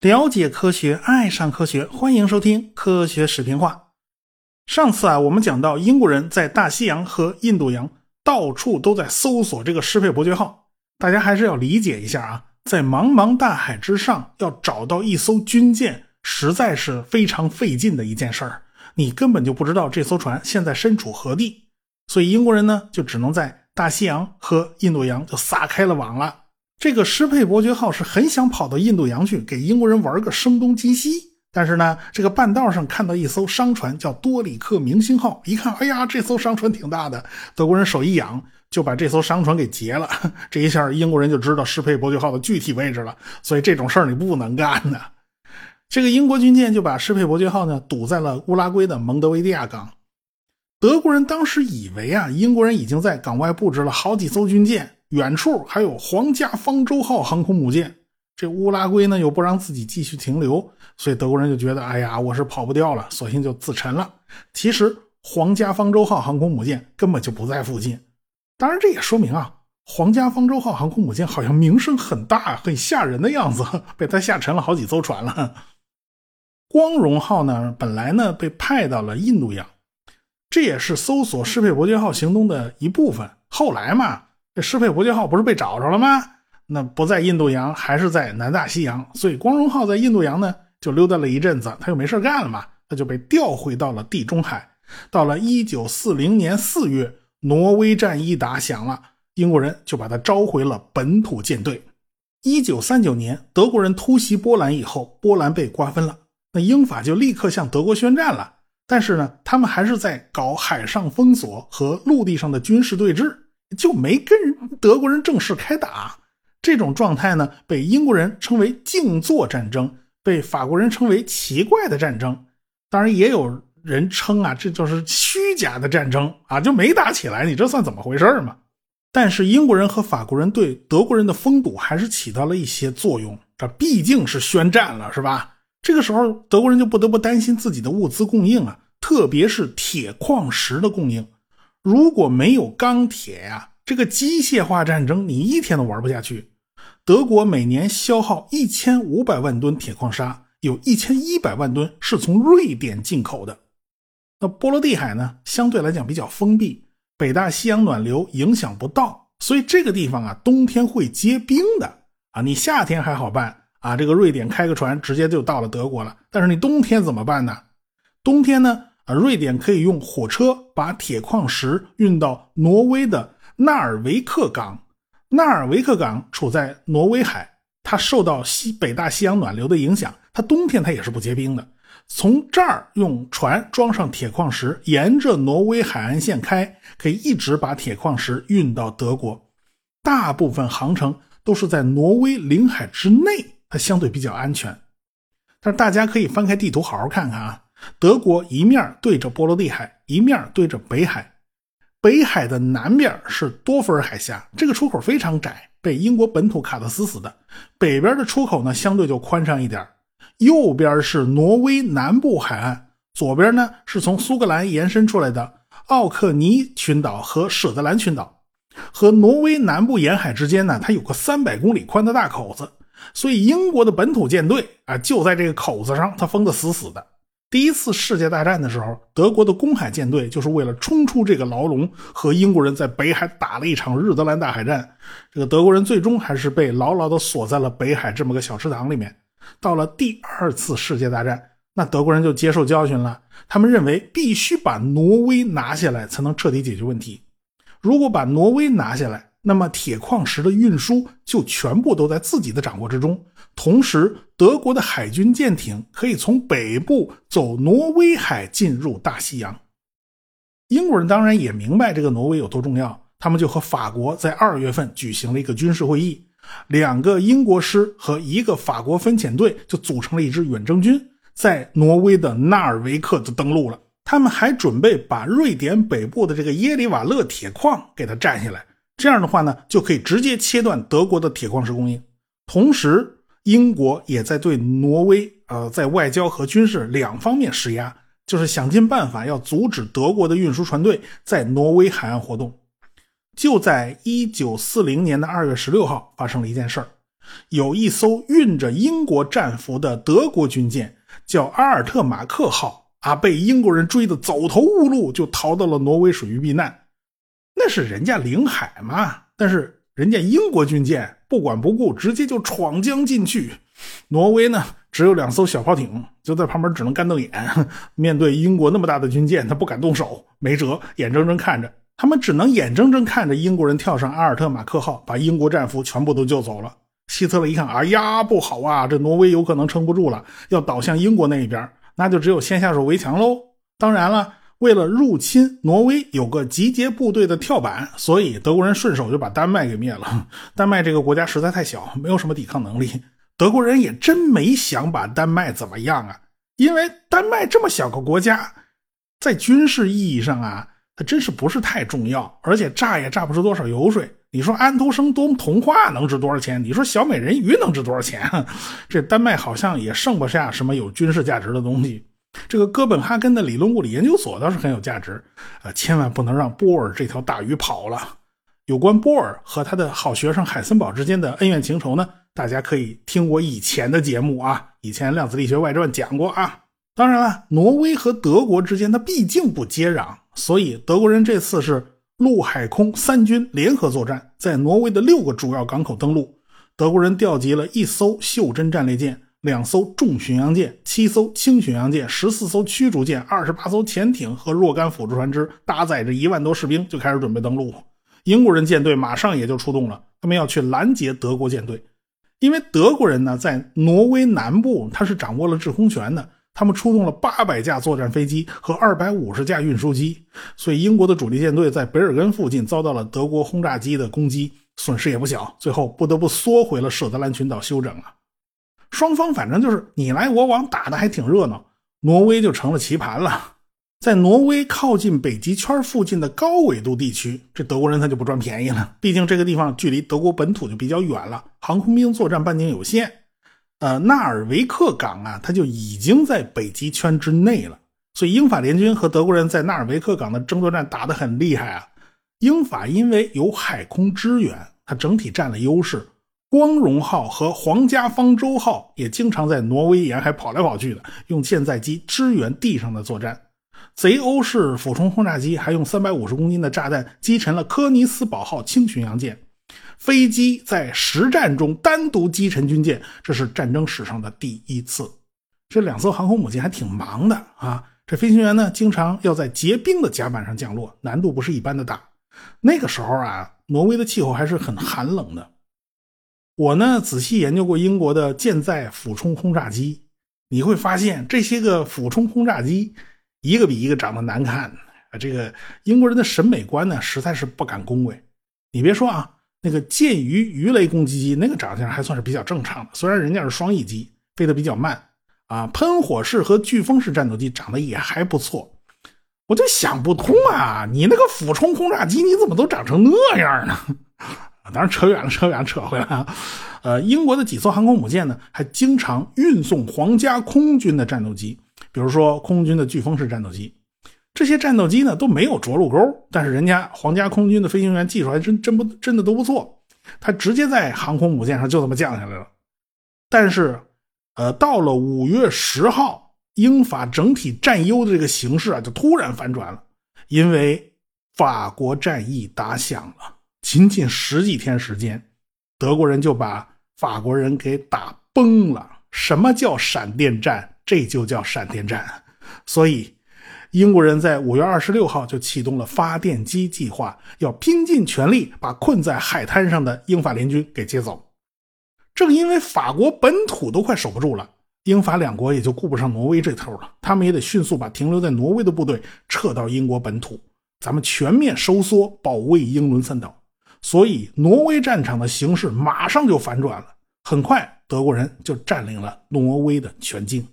了解科学，爱上科学，欢迎收听科学视频话。上次啊，我们讲到英国人在大西洋和印度洋到处都在搜索这个施佩伯爵号，大家还是要理解一下啊，在茫茫大海之上要找到一艘军舰，实在是非常费劲的一件事儿。你根本就不知道这艘船现在身处何地，所以英国人呢，就只能在大西洋和印度洋就撒开了网了。这个施佩伯爵号是很想跑到印度洋去给英国人玩个声东击西，但是呢，这个半道上看到一艘商船叫多里克明星号，一看，哎呀，这艘商船挺大的，德国人手一痒就把这艘商船给劫了。这一下，英国人就知道施佩伯爵号的具体位置了。所以这种事儿你不能干的。这个英国军舰就把施佩伯爵号呢堵在了乌拉圭的蒙德维利亚港。德国人当时以为啊，英国人已经在港外布置了好几艘军舰。远处还有皇家方舟号航空母舰，这乌拉圭呢又不让自己继续停留，所以德国人就觉得，哎呀，我是跑不掉了，索性就自沉了。其实皇家方舟号航空母舰根本就不在附近。当然，这也说明啊，皇家方舟号航空母舰好像名声很大，很吓人的样子，被他吓沉了好几艘船了。光荣号呢，本来呢被派到了印度洋，这也是搜索施佩伯爵号行动的一部分。后来嘛。这施佩伯爵号不是被找着了吗？那不在印度洋，还是在南大西洋。所以光荣号在印度洋呢，就溜达了一阵子，他又没事干了嘛，他就被调回到了地中海。到了一九四零年四月，挪威战役打响了，英国人就把他召回了本土舰队。一九三九年，德国人突袭波兰以后，波兰被瓜分了，那英法就立刻向德国宣战了。但是呢，他们还是在搞海上封锁和陆地上的军事对峙。就没跟德国人正式开打，这种状态呢，被英国人称为静坐战争，被法国人称为奇怪的战争。当然，也有人称啊，这就是虚假的战争啊，就没打起来。你这算怎么回事嘛？但是英国人和法国人对德国人的封堵还是起到了一些作用。这毕竟是宣战了，是吧？这个时候，德国人就不得不担心自己的物资供应啊，特别是铁矿石的供应。如果没有钢铁呀，这个机械化战争你一天都玩不下去。德国每年消耗一千五百万吨铁矿砂，有一千一百万吨是从瑞典进口的。那波罗的海呢，相对来讲比较封闭，北大西洋暖流影响不到，所以这个地方啊，冬天会结冰的啊。你夏天还好办啊，这个瑞典开个船直接就到了德国了。但是你冬天怎么办呢？冬天呢？啊，瑞典可以用火车把铁矿石运到挪威的纳尔维克港。纳尔维克港处在挪威海，它受到西北大西洋暖流的影响，它冬天它也是不结冰的。从这儿用船装上铁矿石，沿着挪威海岸线开，可以一直把铁矿石运到德国。大部分航程都是在挪威领海之内，它相对比较安全。但是大家可以翻开地图好好看看啊。德国一面对着波罗的海，一面对着北海。北海的南边是多弗尔海峡，这个出口非常窄，被英国本土卡得死死的。北边的出口呢，相对就宽敞一点。右边是挪威南部海岸，左边呢是从苏格兰延伸出来的奥克尼群岛和舍德兰群岛。和挪威南部沿海之间呢，它有个三百公里宽的大口子，所以英国的本土舰队啊，就在这个口子上，它封得死死的。第一次世界大战的时候，德国的公海舰队就是为了冲出这个牢笼，和英国人在北海打了一场日德兰大海战。这个德国人最终还是被牢牢地锁在了北海这么个小池塘里面。到了第二次世界大战，那德国人就接受教训了，他们认为必须把挪威拿下来才能彻底解决问题。如果把挪威拿下来，那么铁矿石的运输就全部都在自己的掌握之中。同时，德国的海军舰艇可以从北部走挪威海进入大西洋。英国人当然也明白这个挪威有多重要，他们就和法国在二月份举行了一个军事会议，两个英国师和一个法国分遣队就组成了一支远征军，在挪威的纳尔维克就登陆了。他们还准备把瑞典北部的这个耶里瓦勒铁矿给它占下来，这样的话呢，就可以直接切断德国的铁矿石供应，同时。英国也在对挪威，呃，在外交和军事两方面施压，就是想尽办法要阻止德国的运输船队在挪威海岸活动。就在一九四零年的二月十六号，发生了一件事儿，有一艘运着英国战俘的德国军舰，叫阿尔特马克号啊，被英国人追得走投无路，就逃到了挪威水域避难。那是人家领海嘛，但是人家英国军舰不管不顾，直接就闯江进去。挪威呢，只有两艘小炮艇，就在旁边只能干瞪眼。面对英国那么大的军舰，他不敢动手，没辙，眼睁睁看着他们只能眼睁睁看着英国人跳上阿尔特马克号，把英国战俘全部都救走了。希特勒一看，哎呀，不好啊，这挪威有可能撑不住了，要倒向英国那一边，那就只有先下手为强喽。当然了。为了入侵挪威，有个集结部队的跳板，所以德国人顺手就把丹麦给灭了。丹麦这个国家实在太小，没有什么抵抗能力。德国人也真没想把丹麦怎么样啊，因为丹麦这么小个国家，在军事意义上啊，它真是不是太重要，而且榨也榨不出多少油水。你说安徒生多童话能值多少钱？你说小美人鱼能值多少钱？这丹麦好像也剩不下什么有军事价值的东西。这个哥本哈根的理论物理研究所倒是很有价值，呃，千万不能让波尔这条大鱼跑了。有关波尔和他的好学生海森堡之间的恩怨情仇呢，大家可以听我以前的节目啊，以前《量子力学外传》讲过啊。当然了，挪威和德国之间它毕竟不接壤，所以德国人这次是陆海空三军联合作战，在挪威的六个主要港口登陆。德国人调集了一艘袖珍战列舰。两艘重巡洋舰、七艘轻巡洋舰、十四艘驱逐舰、二十八艘潜艇和若干辅助船只，搭载着一万多士兵，就开始准备登陆。英国人舰队马上也就出动了，他们要去拦截德国舰队。因为德国人呢，在挪威南部，他是掌握了制空权的，他们出动了八百架作战飞机和二百五十架运输机，所以英国的主力舰队在北尔根附近遭到了德国轰炸机的攻击，损失也不小，最后不得不缩回了舍德兰群岛休整了。双方反正就是你来我往，打的还挺热闹。挪威就成了棋盘了。在挪威靠近北极圈附近的高纬度地区，这德国人他就不赚便宜了。毕竟这个地方距离德国本土就比较远了，航空兵作战半径有限。呃，纳尔维克港啊，它就已经在北极圈之内了。所以英法联军和德国人在纳尔维克港的争夺战打得很厉害啊。英法因为有海空支援，它整体占了优势。光荣号和皇家方舟号也经常在挪威沿海跑来跑去的，用舰载机支援地上的作战。贼欧式俯冲轰炸机还用三百五十公斤的炸弹击沉了科尼斯堡号轻巡洋舰。飞机在实战中单独击沉军舰，这是战争史上的第一次。这两艘航空母舰还挺忙的啊！这飞行员呢，经常要在结冰的甲板上降落，难度不是一般的大。那个时候啊，挪威的气候还是很寒冷的。我呢仔细研究过英国的舰载俯冲轰炸机，你会发现这些个俯冲轰炸机一个比一个长得难看啊！这个英国人的审美观呢，实在是不敢恭维。你别说啊，那个剑鱼鱼雷攻击机那个长相还算是比较正常的，虽然人家是双翼机，飞得比较慢啊。喷火式和飓风式战斗机长得也还不错，我就想不通啊，你那个俯冲轰炸机你怎么都长成那样呢？当然扯远了，扯远了，扯回来啊。呃，英国的几艘航空母舰呢，还经常运送皇家空军的战斗机，比如说空军的飓风式战斗机。这些战斗机呢都没有着陆钩，但是人家皇家空军的飞行员技术还真真不真的都不错，他直接在航空母舰上就这么降下来了。但是，呃，到了五月十号，英法整体占优的这个形势啊，就突然反转了，因为法国战役打响了。仅仅十几天时间，德国人就把法国人给打崩了。什么叫闪电战？这就叫闪电战。所以，英国人在五月二十六号就启动了发电机计划，要拼尽全力把困在海滩上的英法联军给接走。正因为法国本土都快守不住了，英法两国也就顾不上挪威这头了，他们也得迅速把停留在挪威的部队撤到英国本土，咱们全面收缩，保卫英伦三岛。所以，挪威战场的形势马上就反转了。很快，德国人就占领了挪威的全境。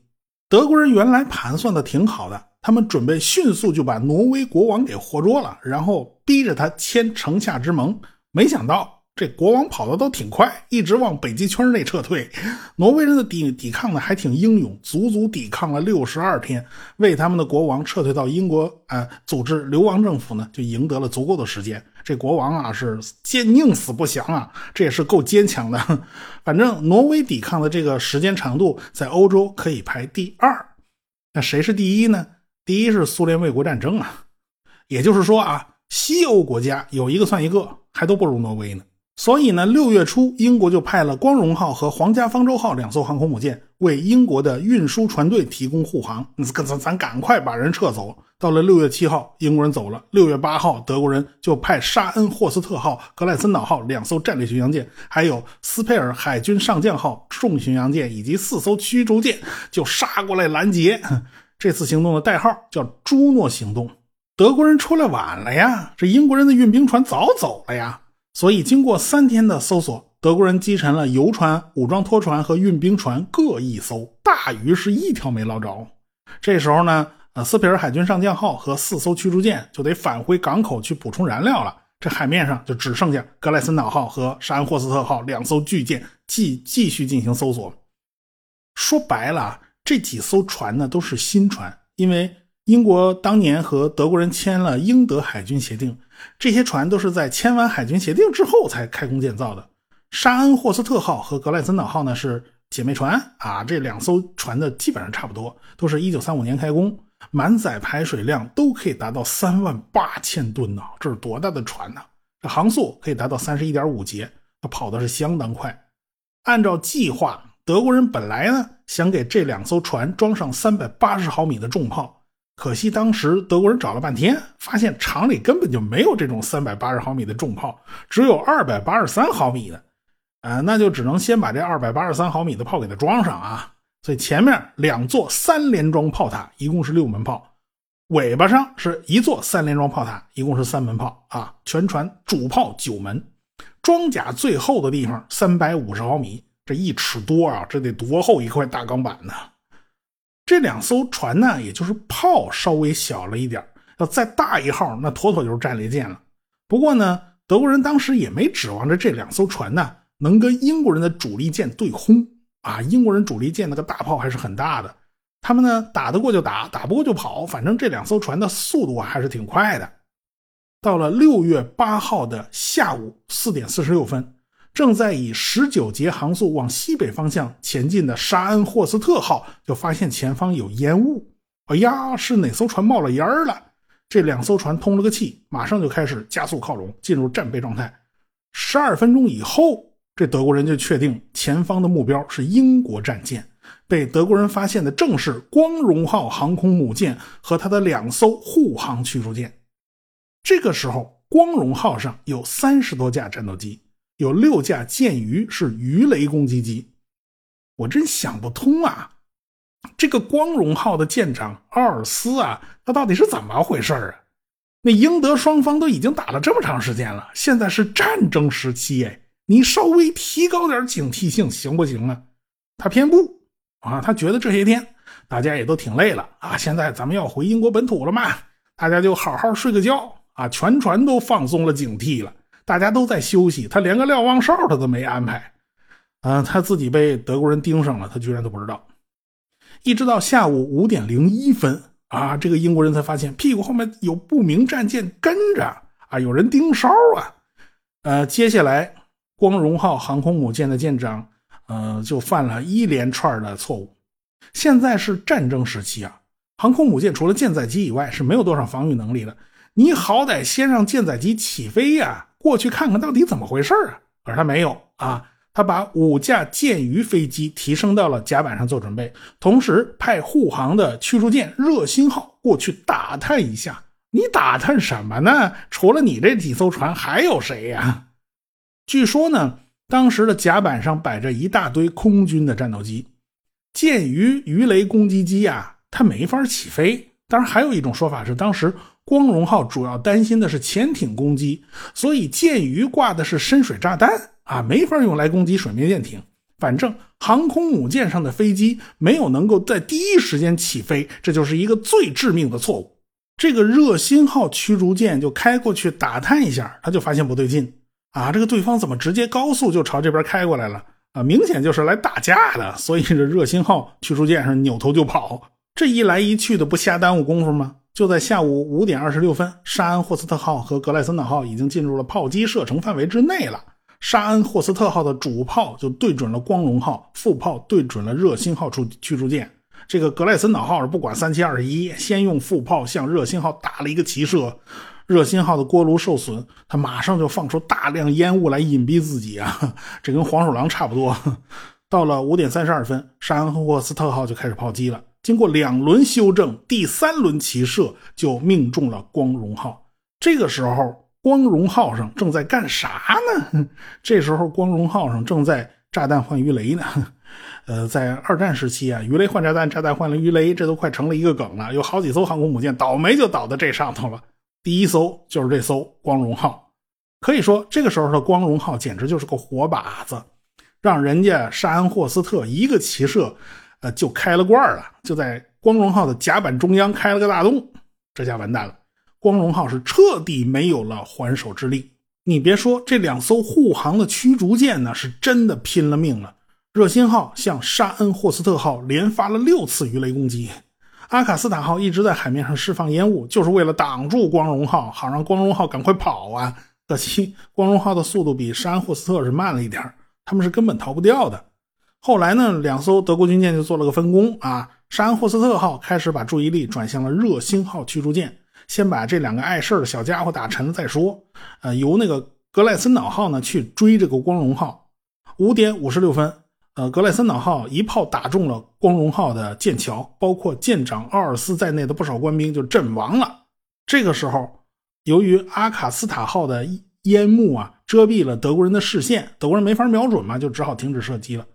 德国人原来盘算的挺好的，他们准备迅速就把挪威国王给活捉了，然后逼着他签城下之盟。没想到，这国王跑的都挺快，一直往北极圈内撤退。挪威人的抵抵抗呢，还挺英勇，足足抵抗了六十二天，为他们的国王撤退到英国啊，组织流亡政府呢，就赢得了足够的时间。这国王啊是坚宁死不降啊，这也是够坚强的。反正挪威抵抗的这个时间长度在欧洲可以排第二。那谁是第一呢？第一是苏联卫国战争啊。也就是说啊，西欧国家有一个算一个，还都不如挪威呢。所以呢，六月初，英国就派了“光荣号”和“皇家方舟号”两艘航空母舰为英国的运输船队提供护航。咱咱赶快把人撤走。到了六月七号，英国人走了。六月八号，德国人就派“沙恩霍斯特号”、“格莱森岛号”两艘战略巡洋舰，还有“斯佩尔海军上将号”重巡洋舰以及四艘驱逐舰就杀过来拦截。这次行动的代号叫“朱诺行动”。德国人出来晚了呀，这英国人的运兵船早走了呀。所以，经过三天的搜索，德国人击沉了游船、武装拖船和运兵船各一艘，大鱼是一条没捞着。这时候呢，呃，斯皮尔海军上将号和四艘驱逐舰就得返回港口去补充燃料了。这海面上就只剩下格莱森岛号和沙恩霍斯特号两艘巨舰继继续进行搜索。说白了，这几艘船呢都是新船，因为。英国当年和德国人签了英德海军协定，这些船都是在签完海军协定之后才开工建造的。沙恩霍斯特号和格莱森岛号呢是姐妹船啊，这两艘船的基本上差不多，都是一九三五年开工，满载排水量都可以达到三万八千吨呢，这是多大的船呢？这航速可以达到三十一点五节，它跑的是相当快。按照计划，德国人本来呢想给这两艘船装上三百八十毫米的重炮。可惜当时德国人找了半天，发现厂里根本就没有这种三百八十毫米的重炮，只有二百八十三毫米的，啊，那就只能先把这二百八十三毫米的炮给它装上啊。所以前面两座三连装炮塔一共是六门炮，尾巴上是一座三连装炮塔，一共是三门炮啊。全船主炮九门，装甲最厚的地方三百五十毫米，这一尺多啊，这得多厚一块大钢板呢？这两艘船呢，也就是炮稍微小了一点要再大一号，那妥妥就是战列舰了。不过呢，德国人当时也没指望着这两艘船呢能跟英国人的主力舰对轰啊。英国人主力舰那个大炮还是很大的，他们呢打得过就打，打不过就跑，反正这两艘船的速度啊还是挺快的。到了六月八号的下午四点四十六分。正在以十九节航速往西北方向前进的沙恩霍斯特号就发现前方有烟雾，哎呀，是哪艘船冒了烟儿了？这两艘船通了个气，马上就开始加速靠拢，进入战备状态。十二分钟以后，这德国人就确定前方的目标是英国战舰。被德国人发现的正是光荣号航空母舰和它的两艘护航驱逐舰。这个时候，光荣号上有三十多架战斗机。有六架舰鱼是鱼雷攻击机，我真想不通啊！这个光荣号的舰长奥尔斯啊，他到底是怎么回事啊？那英德双方都已经打了这么长时间了，现在是战争时期哎，你稍微提高点警惕性行不行啊？他偏不啊，他觉得这些天大家也都挺累了啊，现在咱们要回英国本土了嘛，大家就好好睡个觉啊，全船都放松了警惕了。大家都在休息，他连个瞭望哨他都没安排，啊，他自己被德国人盯上了，他居然都不知道。一直到下午五点零一分啊，这个英国人才发现屁股后面有不明战舰跟着啊，有人盯梢啊。呃，接下来光荣号航空母舰的舰长，呃，就犯了一连串的错误。现在是战争时期啊，航空母舰除了舰载机以外是没有多少防御能力的，你好歹先让舰载机起飞呀。过去看看到底怎么回事啊？可是他没有啊，他把五架舰鱼飞机提升到了甲板上做准备，同时派护航的驱逐舰热心号过去打探一下。你打探什么呢？除了你这几艘船，还有谁呀？据说呢，当时的甲板上摆着一大堆空军的战斗机，舰鱼鱼雷攻击机啊，它没法起飞。当然，还有一种说法是，当时。光荣号主要担心的是潜艇攻击，所以舰鱼挂的是深水炸弹啊，没法用来攻击水面舰艇。反正航空母舰上的飞机没有能够在第一时间起飞，这就是一个最致命的错误。这个热心号驱逐舰就开过去打探一下，他就发现不对劲啊，这个对方怎么直接高速就朝这边开过来了啊？明显就是来打架的。所以这热心号驱逐舰上扭头就跑，这一来一去的不瞎耽误功夫吗？就在下午五点二十六分，沙恩霍斯特号和格莱森岛号已经进入了炮击射程范围之内了。沙恩霍斯特号的主炮就对准了光荣号，副炮对准了热心号出驱逐舰。这个格莱森岛号是不管三七二十一，先用副炮向热心号打了一个齐射。热心号的锅炉受损，他马上就放出大量烟雾来隐蔽自己啊，这跟黄鼠狼差不多。到了五点三十二分，沙恩霍斯特号就开始炮击了。经过两轮修正，第三轮齐射就命中了光荣号。这个时候。光荣号上正在干啥呢？这时候，光荣号上正在炸弹换鱼雷呢。呃，在二战时期啊，鱼雷换炸弹，炸弹换了鱼雷，这都快成了一个梗了。有好几艘航空母舰倒霉就倒在这上头了。第一艘就是这艘光荣号，可以说这个时候的光荣号简直就是个活靶子，让人家沙恩霍斯特一个齐射，呃，就开了罐了，就在光荣号的甲板中央开了个大洞，这下完蛋了。光荣号是彻底没有了还手之力。你别说，这两艘护航的驱逐舰呢，是真的拼了命了。热心号向沙恩霍斯特号连发了六次鱼雷攻击，阿卡斯塔号一直在海面上释放烟雾，就是为了挡住光荣号，好让光荣号赶快跑啊。可惜光荣号的速度比沙恩霍斯特是慢了一点他们是根本逃不掉的。后来呢，两艘德国军舰就做了个分工啊，沙恩霍斯特号开始把注意力转向了热心号驱逐舰。先把这两个碍事的小家伙打沉了再说。呃，由那个格莱森岛号呢去追这个光荣号。五点五十六分，呃，格莱森岛号一炮打中了光荣号的舰桥，包括舰长奥尔斯在内的不少官兵就阵亡了。这个时候，由于阿卡斯塔号的烟幕啊遮蔽了德国人的视线，德国人没法瞄准嘛，就只好停止射击了。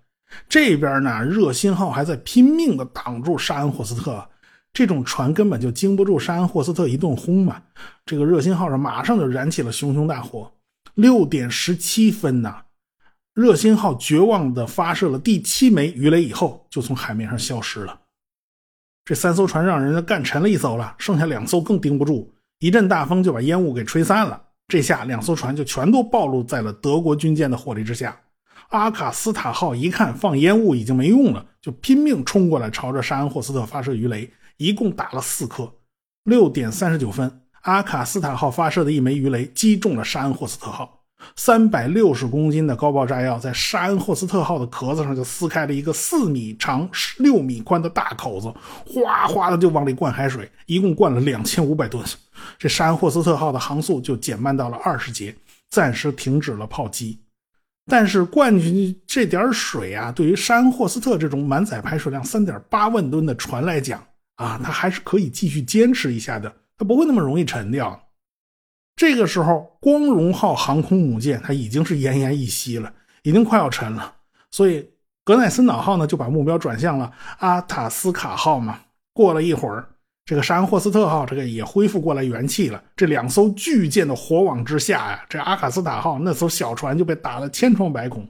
这边呢，热心号还在拼命的挡住沙恩霍斯特。这种船根本就经不住沙恩霍斯特一顿轰嘛！这个热心号上马上就燃起了熊熊大火。六点十七分呐，热心号绝望地发射了第七枚鱼雷以后，就从海面上消失了。这三艘船让人家干沉了一艘了，剩下两艘更盯不住，一阵大风就把烟雾给吹散了。这下两艘船就全都暴露在了德国军舰的火力之下。阿卡斯塔号一看放烟雾已经没用了，就拼命冲过来，朝着沙恩霍斯特发射鱼雷。一共打了四颗，六点三十九分，阿卡斯塔号发射的一枚鱼雷击中了沙恩霍斯特号，三百六十公斤的高爆炸药在沙恩霍斯特号的壳子上就撕开了一个四米长、六米宽的大口子，哗哗的就往里灌海水，一共灌了两千五百吨，这沙恩霍斯特号的航速就减慢到了二十节，暂时停止了炮击。但是灌进去这点水啊，对于沙恩霍斯特这种满载排水量三点八万吨的船来讲，啊，它还是可以继续坚持一下的，它不会那么容易沉掉。这个时候，光荣号航空母舰它已经是奄奄一息了，已经快要沉了。所以，格奈森岛号呢就把目标转向了阿塔斯卡号嘛。过了一会儿，这个沙恩霍斯特号这个也恢复过来元气了。这两艘巨舰的火网之下呀，这阿卡斯塔号那艘小船就被打了千疮百孔。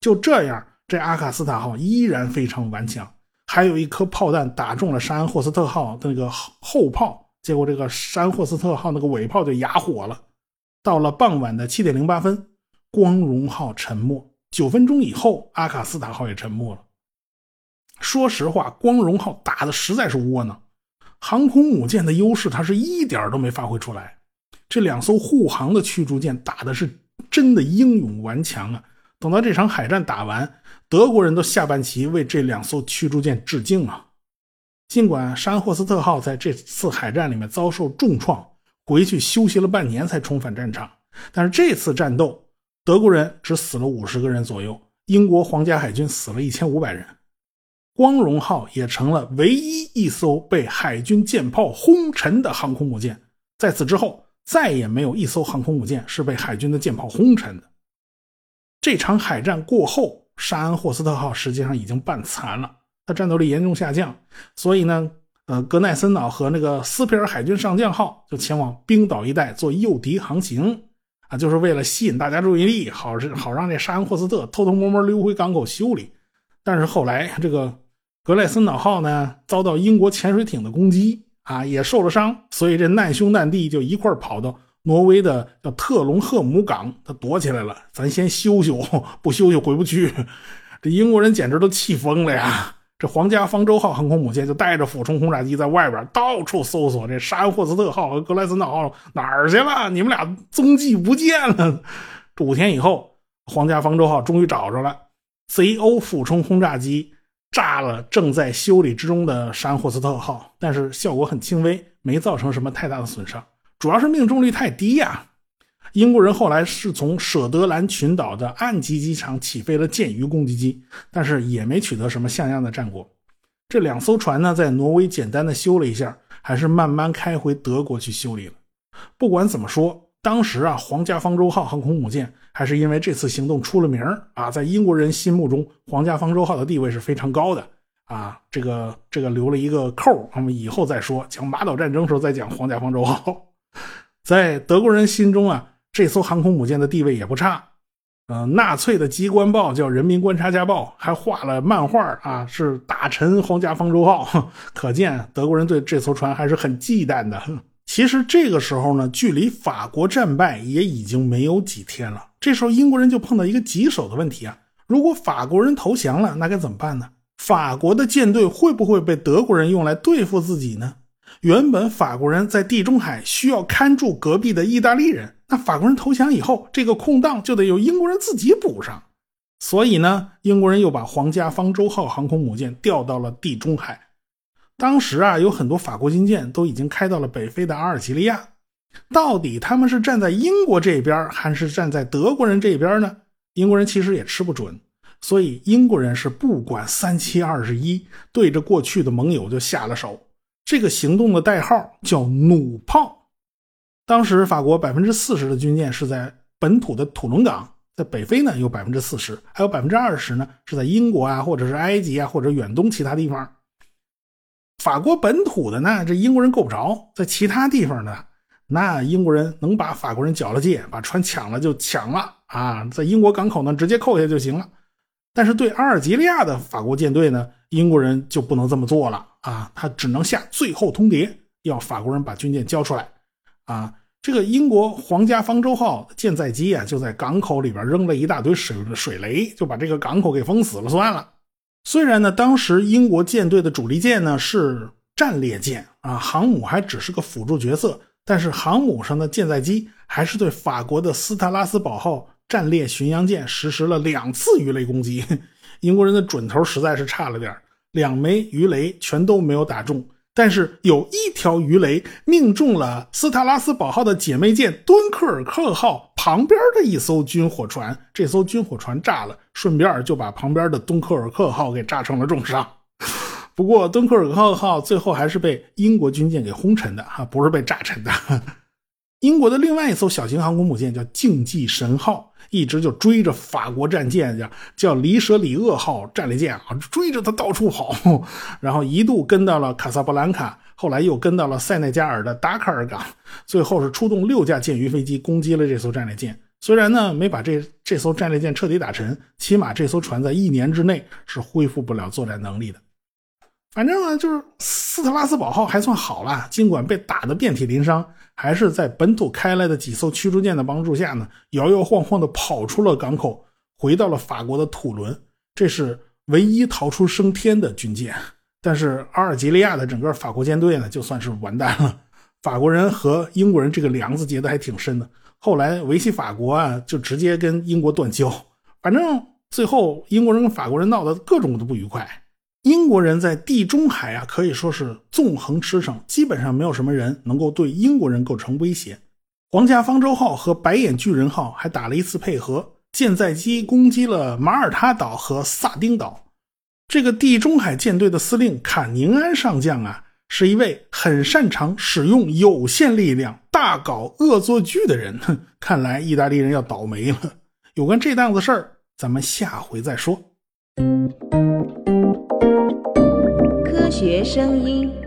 就这样，这阿卡斯塔号依然非常顽强。还有一颗炮弹打中了沙恩霍斯特号的那个后炮，结果这个山霍斯特号那个尾炮就哑火了。到了傍晚的七点零八分，光荣号沉没。九分钟以后，阿卡斯塔号也沉没了。说实话，光荣号打的实在是窝囊，航空母舰的优势它是一点都没发挥出来。这两艘护航的驱逐舰打的是真的英勇顽强啊！等到这场海战打完。德国人都下半旗为这两艘驱逐舰致敬啊！尽管山霍斯特号在这次海战里面遭受重创，回去休息了半年才重返战场，但是这次战斗，德国人只死了五十个人左右，英国皇家海军死了一千五百人。光荣号也成了唯一一艘被海军舰炮轰沉的航空母舰，在此之后，再也没有一艘航空母舰是被海军的舰炮轰沉的。这场海战过后。沙恩霍斯特号实际上已经半残了，他战斗力严重下降，所以呢，呃，格奈森岛和那个斯皮尔海军上将号就前往冰岛一带做诱敌航行，啊，就是为了吸引大家注意力，好是好让这沙恩霍斯特偷偷摸摸溜回港口修理。但是后来这个格莱森岛号呢遭到英国潜水艇的攻击，啊，也受了伤，所以这难兄难弟就一块跑到。挪威的叫特隆赫姆港，他躲起来了。咱先修修，不修修回不去。这英国人简直都气疯了呀！这皇家方舟号航空母舰就带着俯冲轰炸机在外边到处搜索这沙恩霍斯特号和格莱森岛号哪儿去了？你们俩踪迹不见了。五天以后，皇家方舟号终于找着了，ZO 俯冲轰炸机炸了正在修理之中的沙恩霍斯特号，但是效果很轻微，没造成什么太大的损伤，主要是命中率太低呀。英国人后来是从舍德兰群岛的岸基机场起飞了舰鱼攻击机，但是也没取得什么像样的战果。这两艘船呢，在挪威简单的修了一下，还是慢慢开回德国去修理了。不管怎么说，当时啊，皇家方舟号航空母舰还是因为这次行动出了名啊，在英国人心目中，皇家方舟号的地位是非常高的啊。这个这个留了一个扣，我们以后再说，讲马岛战争时候再讲皇家方舟号。在德国人心中啊。这艘航空母舰的地位也不差，呃，纳粹的机关报叫《人民观察家报》，还画了漫画啊，是打沉皇家方舟号，可见德国人对这艘船还是很忌惮的。其实这个时候呢，距离法国战败也已经没有几天了。这时候英国人就碰到一个棘手的问题啊，如果法国人投降了，那该怎么办呢？法国的舰队会不会被德国人用来对付自己呢？原本法国人在地中海需要看住隔壁的意大利人，那法国人投降以后，这个空档就得由英国人自己补上。所以呢，英国人又把皇家方舟号航空母舰调到了地中海。当时啊，有很多法国军舰都已经开到了北非的阿尔及利亚。到底他们是站在英国这边，还是站在德国人这边呢？英国人其实也吃不准。所以英国人是不管三七二十一，对着过去的盟友就下了手。这个行动的代号叫“弩炮”。当时法国百分之四十的军舰是在本土的土伦港，在北非呢有百分之四十，还有百分之二十呢是在英国啊，或者是埃及啊，或者远东其他地方。法国本土的呢，这英国人够不着；在其他地方呢，那英国人能把法国人缴了界，把船抢了就抢了啊！在英国港口呢，直接扣下就行了。但是对阿尔及利亚的法国舰队呢？英国人就不能这么做了啊！他只能下最后通牒，要法国人把军舰交出来。啊，这个英国皇家方舟号舰载机啊，就在港口里边扔了一大堆水水雷，就把这个港口给封死了算了。虽然呢，当时英国舰队的主力舰呢是战列舰啊，航母还只是个辅助角色，但是航母上的舰载机还是对法国的斯特拉斯堡号战列巡洋舰实施了两次鱼雷攻击。英国人的准头实在是差了点两枚鱼雷全都没有打中，但是有一条鱼雷命中了斯特拉斯堡号的姐妹舰敦刻尔克号旁边的一艘军火船，这艘军火船炸了，顺便就把旁边的敦刻尔克号给炸成了重伤。不过敦刻尔克号最后还是被英国军舰给轰沉的，哈，不是被炸沉的。英国的另外一艘小型航空母舰叫竞技神号。一直就追着法国战舰叫叫里舍里厄号战列舰啊，追着他到处跑，然后一度跟到了卡萨布兰卡，后来又跟到了塞内加尔的达喀尔港，最后是出动六架舰鱼飞机攻击了这艘战列舰。虽然呢没把这这艘战列舰彻底打沉，起码这艘船在一年之内是恢复不了作战能力的。反正呢，就是斯特拉斯堡号还算好了，尽管被打得遍体鳞伤。还是在本土开来的几艘驱逐舰的帮助下呢，摇摇晃晃地跑出了港口，回到了法国的土伦。这是唯一逃出升天的军舰。但是阿尔及利亚的整个法国舰队呢，就算是完蛋了。法国人和英国人这个梁子结得还挺深的。后来维系法国啊，就直接跟英国断交。反正最后英国人跟法国人闹得各种的不愉快。英国人在地中海啊，可以说是纵横驰骋，基本上没有什么人能够对英国人构成威胁。皇家方舟号和白眼巨人号还打了一次配合，舰载机攻击了马耳他岛和萨丁岛。这个地中海舰队的司令坎宁安上将啊，是一位很擅长使用有限力量大搞恶作剧的人。哼，看来意大利人要倒霉了。有关这档子事儿，咱们下回再说。科学声音。